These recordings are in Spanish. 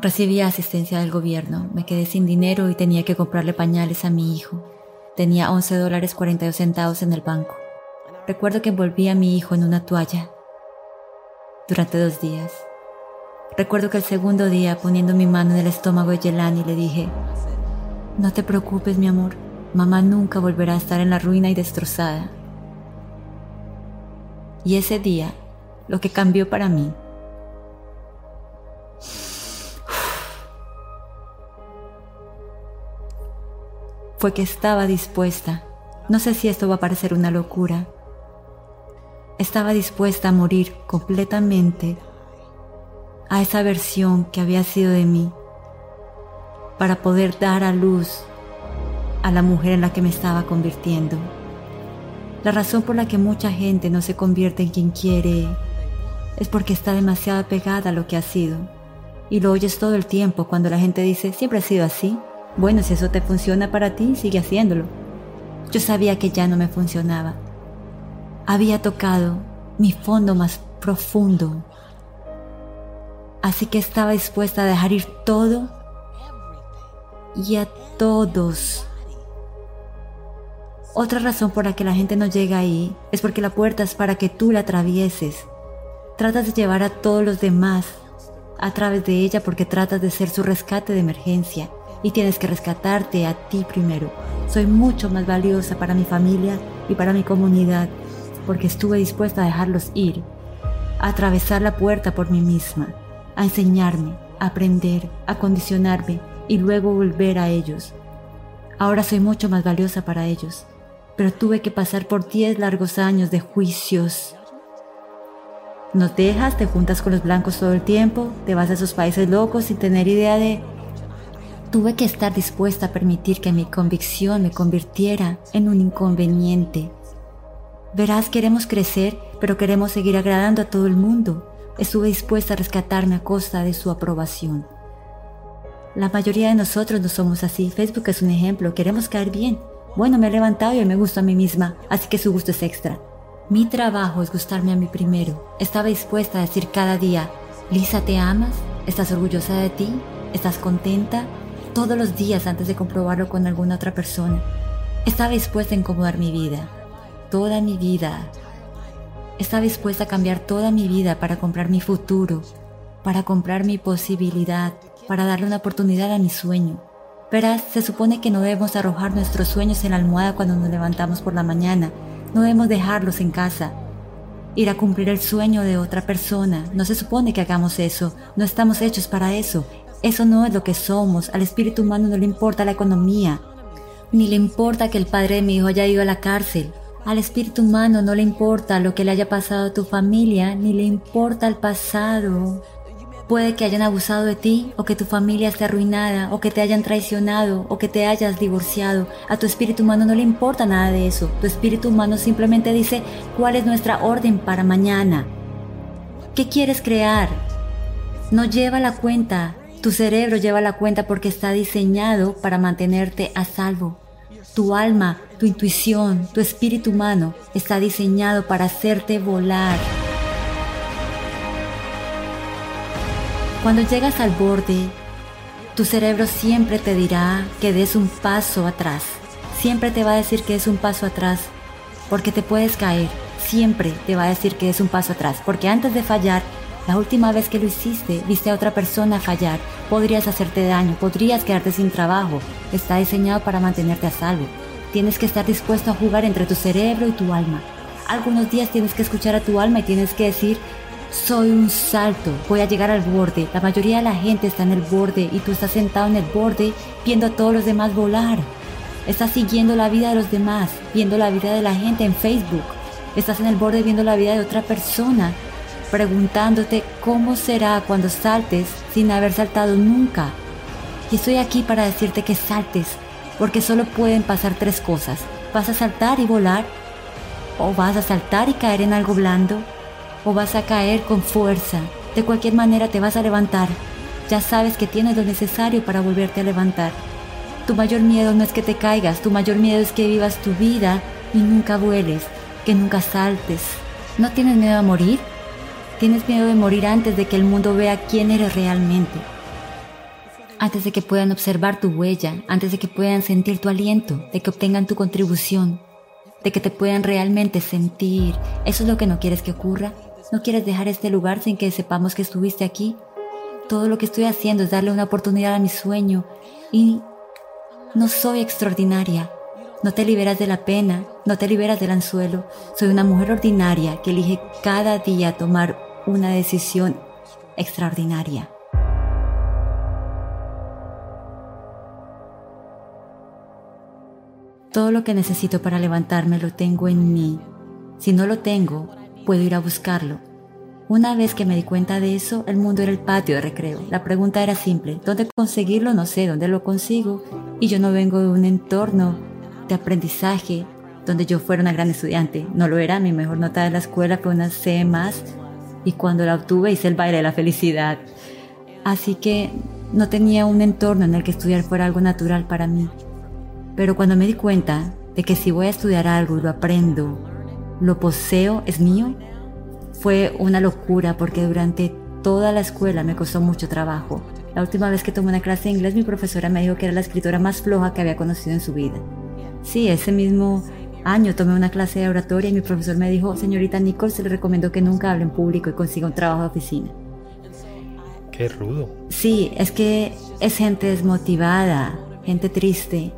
Recibí asistencia del gobierno, me quedé sin dinero y tenía que comprarle pañales a mi hijo. Tenía 11 dólares 42 centavos en el banco. Recuerdo que envolví a mi hijo en una toalla durante dos días. Recuerdo que el segundo día, poniendo mi mano en el estómago de Yelani, le dije, no te preocupes, mi amor, mamá nunca volverá a estar en la ruina y destrozada. Y ese día, lo que cambió para mí fue que estaba dispuesta, no sé si esto va a parecer una locura, estaba dispuesta a morir completamente a esa versión que había sido de mí para poder dar a luz a la mujer en la que me estaba convirtiendo. La razón por la que mucha gente no se convierte en quien quiere es porque está demasiado pegada a lo que ha sido. Y lo oyes todo el tiempo cuando la gente dice, siempre ha sido así. Bueno, si eso te funciona para ti, sigue haciéndolo. Yo sabía que ya no me funcionaba. Había tocado mi fondo más profundo. Así que estaba dispuesta a dejar ir todo y a todos. Otra razón por la que la gente no llega ahí es porque la puerta es para que tú la atravieses. Tratas de llevar a todos los demás a través de ella porque tratas de ser su rescate de emergencia y tienes que rescatarte a ti primero. Soy mucho más valiosa para mi familia y para mi comunidad porque estuve dispuesta a dejarlos ir, a atravesar la puerta por mí misma, a enseñarme, a aprender, a condicionarme y luego volver a ellos. Ahora soy mucho más valiosa para ellos, pero tuve que pasar por 10 largos años de juicios. Nos dejas, te juntas con los blancos todo el tiempo, te vas a esos países locos sin tener idea de... Tuve que estar dispuesta a permitir que mi convicción me convirtiera en un inconveniente. Verás, queremos crecer, pero queremos seguir agradando a todo el mundo. Estuve dispuesta a rescatarme a costa de su aprobación. La mayoría de nosotros no somos así. Facebook es un ejemplo. Queremos caer bien. Bueno, me he levantado y me gusto a mí misma, así que su gusto es extra. Mi trabajo es gustarme a mí primero. Estaba dispuesta a decir cada día, Lisa, ¿te amas? ¿Estás orgullosa de ti? ¿Estás contenta? Todos los días antes de comprobarlo con alguna otra persona. Estaba dispuesta a incomodar mi vida. Toda mi vida. Estaba dispuesta a cambiar toda mi vida para comprar mi futuro, para comprar mi posibilidad, para darle una oportunidad a mi sueño. Verás, se supone que no debemos arrojar nuestros sueños en la almohada cuando nos levantamos por la mañana. No debemos dejarlos en casa. Ir a cumplir el sueño de otra persona. No se supone que hagamos eso. No estamos hechos para eso. Eso no es lo que somos. Al espíritu humano no le importa la economía. Ni le importa que el padre de mi hijo haya ido a la cárcel. Al espíritu humano no le importa lo que le haya pasado a tu familia, ni le importa el pasado. Puede que hayan abusado de ti, o que tu familia esté arruinada, o que te hayan traicionado, o que te hayas divorciado. A tu espíritu humano no le importa nada de eso. Tu espíritu humano simplemente dice cuál es nuestra orden para mañana. ¿Qué quieres crear? No lleva la cuenta. Tu cerebro lleva la cuenta porque está diseñado para mantenerte a salvo. Tu alma, tu intuición, tu espíritu humano está diseñado para hacerte volar. Cuando llegas al borde, tu cerebro siempre te dirá que des un paso atrás. Siempre te va a decir que es un paso atrás, porque te puedes caer. siempre te va a decir que es un paso atrás, porque antes de fallar, la última vez que lo hiciste, viste a otra persona fallar, podrías hacerte daño, podrías quedarte sin trabajo. Está diseñado para mantenerte a salvo. Tienes que estar dispuesto a jugar entre tu cerebro y tu alma. Algunos días tienes que escuchar a tu alma y tienes que decir, soy un salto, voy a llegar al borde. La mayoría de la gente está en el borde y tú estás sentado en el borde viendo a todos los demás volar. Estás siguiendo la vida de los demás, viendo la vida de la gente en Facebook. Estás en el borde viendo la vida de otra persona, preguntándote cómo será cuando saltes sin haber saltado nunca. Y estoy aquí para decirte que saltes, porque solo pueden pasar tres cosas. Vas a saltar y volar, o vas a saltar y caer en algo blando, o vas a caer con fuerza. De cualquier manera te vas a levantar. Ya sabes que tienes lo necesario para volverte a levantar. Tu mayor miedo no es que te caigas, tu mayor miedo es que vivas tu vida y nunca vueles, que nunca saltes. ¿No tienes miedo a morir? Tienes miedo de morir antes de que el mundo vea quién eres realmente. Antes de que puedan observar tu huella, antes de que puedan sentir tu aliento, de que obtengan tu contribución, de que te puedan realmente sentir. ¿Eso es lo que no quieres que ocurra? ¿No quieres dejar este lugar sin que sepamos que estuviste aquí? Todo lo que estoy haciendo es darle una oportunidad a mi sueño y no soy extraordinaria. No te liberas de la pena, no te liberas del anzuelo. Soy una mujer ordinaria que elige cada día tomar una decisión extraordinaria. Todo lo que necesito para levantarme lo tengo en mí. Si no lo tengo, puedo ir a buscarlo. Una vez que me di cuenta de eso, el mundo era el patio de recreo. La pregunta era simple, ¿dónde conseguirlo? No sé, ¿dónde lo consigo? Y yo no vengo de un entorno de aprendizaje donde yo fuera una gran estudiante. No lo era, mi mejor nota de la escuela fue una C más y cuando la obtuve hice el baile de la felicidad. Así que no tenía un entorno en el que estudiar fuera algo natural para mí. Pero cuando me di cuenta de que si voy a estudiar algo y lo aprendo, lo poseo, es mío, fue una locura porque durante toda la escuela me costó mucho trabajo. La última vez que tomé una clase de inglés mi profesora me dijo que era la escritora más floja que había conocido en su vida. Sí, ese mismo año tomé una clase de oratoria y mi profesor me dijo, señorita Nicole, se le recomendó que nunca hable en público y consiga un trabajo de oficina. Qué rudo. Sí, es que es gente desmotivada, gente triste,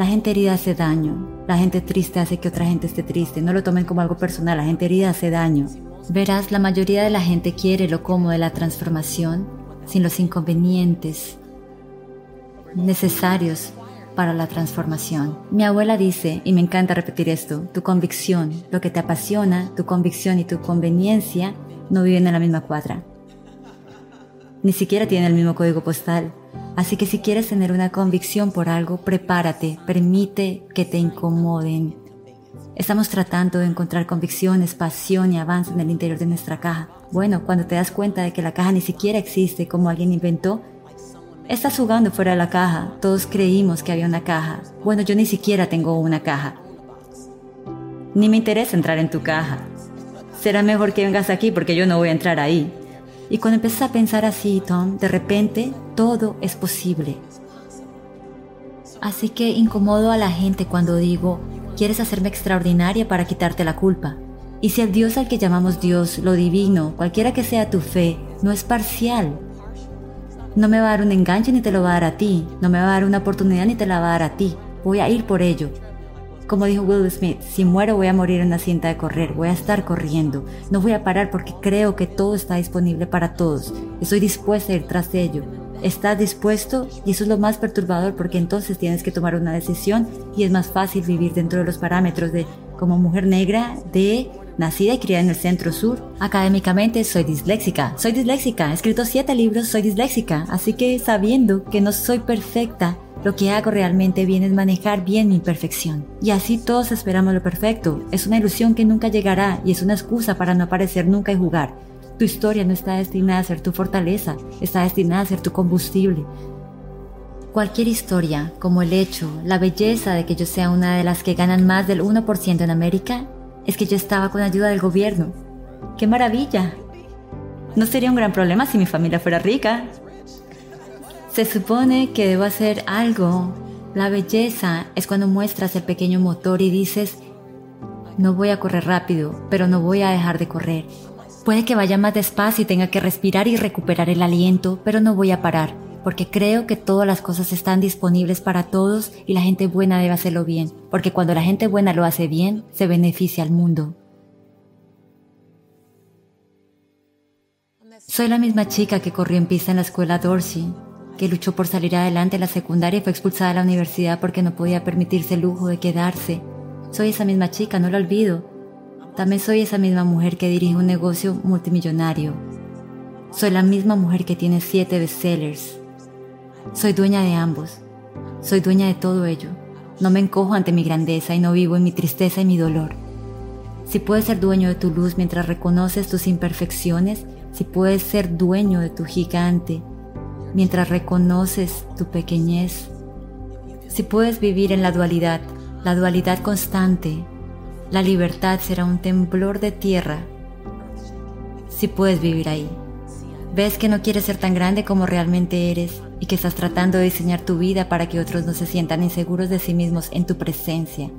la gente herida hace daño. La gente triste hace que otra gente esté triste. No lo tomen como algo personal. La gente herida hace daño. Verás, la mayoría de la gente quiere lo cómodo de la transformación sin los inconvenientes necesarios para la transformación. Mi abuela dice, y me encanta repetir esto, tu convicción, lo que te apasiona, tu convicción y tu conveniencia no viven en la misma cuadra. Ni siquiera tienen el mismo código postal. Así que si quieres tener una convicción por algo, prepárate, permite que te incomoden. Estamos tratando de encontrar convicciones, pasión y avance en el interior de nuestra caja. Bueno, cuando te das cuenta de que la caja ni siquiera existe como alguien inventó, estás jugando fuera de la caja. Todos creímos que había una caja. Bueno, yo ni siquiera tengo una caja. Ni me interesa entrar en tu caja. Será mejor que vengas aquí porque yo no voy a entrar ahí. Y cuando empiezas a pensar así, Tom, de repente todo es posible. Así que incomodo a la gente cuando digo, quieres hacerme extraordinaria para quitarte la culpa. Y si el Dios al que llamamos Dios, lo divino, cualquiera que sea tu fe, no es parcial, no me va a dar un enganche ni te lo va a dar a ti, no me va a dar una oportunidad ni te la va a dar a ti, voy a ir por ello. Como dijo Will Smith, si muero voy a morir en una cinta de correr, voy a estar corriendo, no voy a parar porque creo que todo está disponible para todos, estoy dispuesta a ir tras ello. ¿Estás dispuesto? Y eso es lo más perturbador porque entonces tienes que tomar una decisión y es más fácil vivir dentro de los parámetros de como mujer negra de nacida y criada en el centro sur. Académicamente soy disléxica. Soy disléxica. He escrito siete libros, soy disléxica. Así que sabiendo que no soy perfecta, lo que hago realmente bien es manejar bien mi imperfección. Y así todos esperamos lo perfecto. Es una ilusión que nunca llegará y es una excusa para no aparecer nunca y jugar. Tu historia no está destinada a ser tu fortaleza, está destinada a ser tu combustible. Cualquier historia, como el hecho, la belleza de que yo sea una de las que ganan más del 1% en América, es que yo estaba con ayuda del gobierno. ¡Qué maravilla! No sería un gran problema si mi familia fuera rica, se supone que debo hacer algo. La belleza es cuando muestras el pequeño motor y dices, No voy a correr rápido, pero no voy a dejar de correr. Puede que vaya más despacio y tenga que respirar y recuperar el aliento, pero no voy a parar, porque creo que todas las cosas están disponibles para todos y la gente buena debe hacerlo bien, porque cuando la gente buena lo hace bien, se beneficia al mundo. Soy la misma chica que corrió en pista en la escuela Dorsey, que luchó por salir adelante en la secundaria y fue expulsada de la universidad porque no podía permitirse el lujo de quedarse. Soy esa misma chica, no la olvido. También soy esa misma mujer que dirige un negocio multimillonario. Soy la misma mujer que tiene siete bestsellers. Soy dueña de ambos. Soy dueña de todo ello. No me encojo ante mi grandeza y no vivo en mi tristeza y mi dolor. Si puedes ser dueño de tu luz mientras reconoces tus imperfecciones, si puedes ser dueño de tu gigante mientras reconoces tu pequeñez. Si puedes vivir en la dualidad, la dualidad constante, la libertad será un temblor de tierra. Si puedes vivir ahí. Ves que no quieres ser tan grande como realmente eres y que estás tratando de diseñar tu vida para que otros no se sientan inseguros de sí mismos en tu presencia.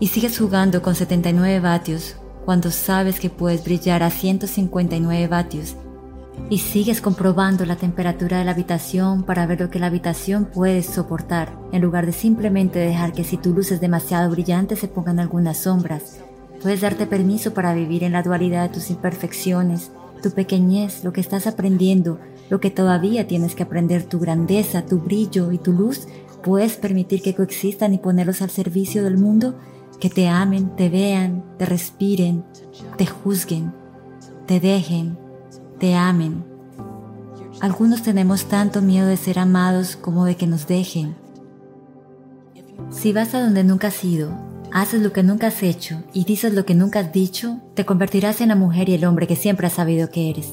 Y sigues jugando con 79 vatios cuando sabes que puedes brillar a 159 vatios y sigues comprobando la temperatura de la habitación para ver lo que la habitación puede soportar, en lugar de simplemente dejar que si tu luz es demasiado brillante se pongan algunas sombras. Puedes darte permiso para vivir en la dualidad de tus imperfecciones, tu pequeñez, lo que estás aprendiendo, lo que todavía tienes que aprender, tu grandeza, tu brillo y tu luz. Puedes permitir que coexistan y ponerlos al servicio del mundo, que te amen, te vean, te respiren, te juzguen, te dejen, te amen. Algunos tenemos tanto miedo de ser amados como de que nos dejen. Si vas a donde nunca has ido, haces lo que nunca has hecho y dices lo que nunca has dicho, te convertirás en la mujer y el hombre que siempre has sabido que eres.